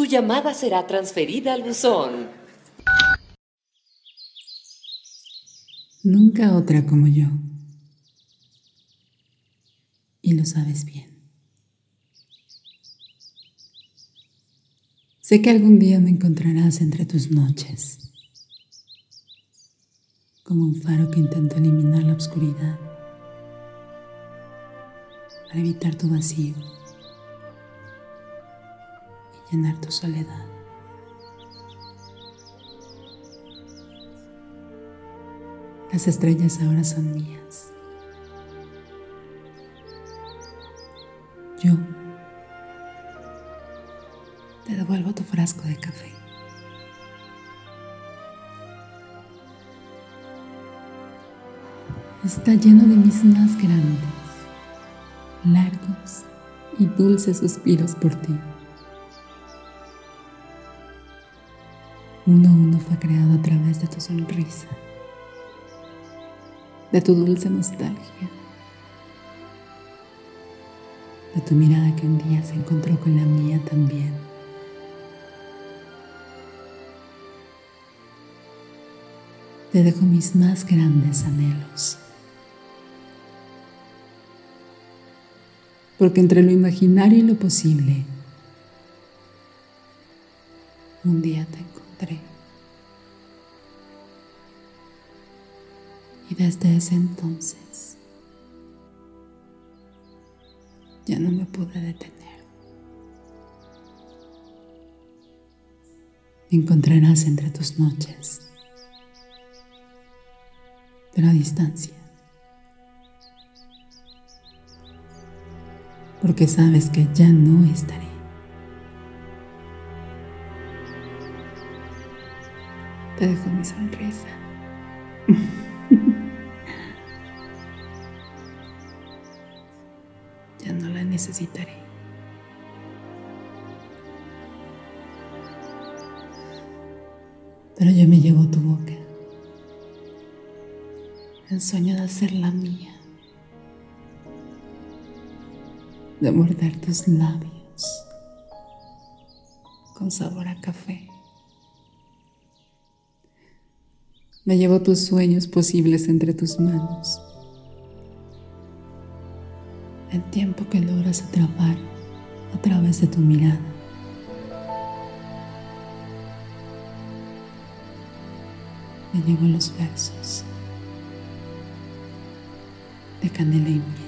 llamada será transferida al buzón. Nunca otra como yo. Y lo sabes bien. Sé que algún día me encontrarás entre tus noches, como un faro que intenta eliminar la oscuridad para evitar tu vacío llenar tu soledad. Las estrellas ahora son mías. Yo te devuelvo tu frasco de café. Está lleno de mis más grandes, largos y dulces suspiros por ti. Fue creado a través de tu sonrisa, de tu dulce nostalgia, de tu mirada que un día se encontró con la mía también. Te dejo mis más grandes anhelos. Porque entre lo imaginario y lo posible, un día te encontré. Y desde ese entonces ya no me pude detener. Encontrarás entre tus noches, pero a distancia. Porque sabes que ya no estaré. Te dejo mi sonrisa. necesitaré. Pero yo me llevo tu boca. El sueño de hacerla mía. De morder tus labios con sabor a café. Me llevo tus sueños posibles entre tus manos. El tiempo que logras atrapar a través de tu mirada. Me llevo los versos de miel.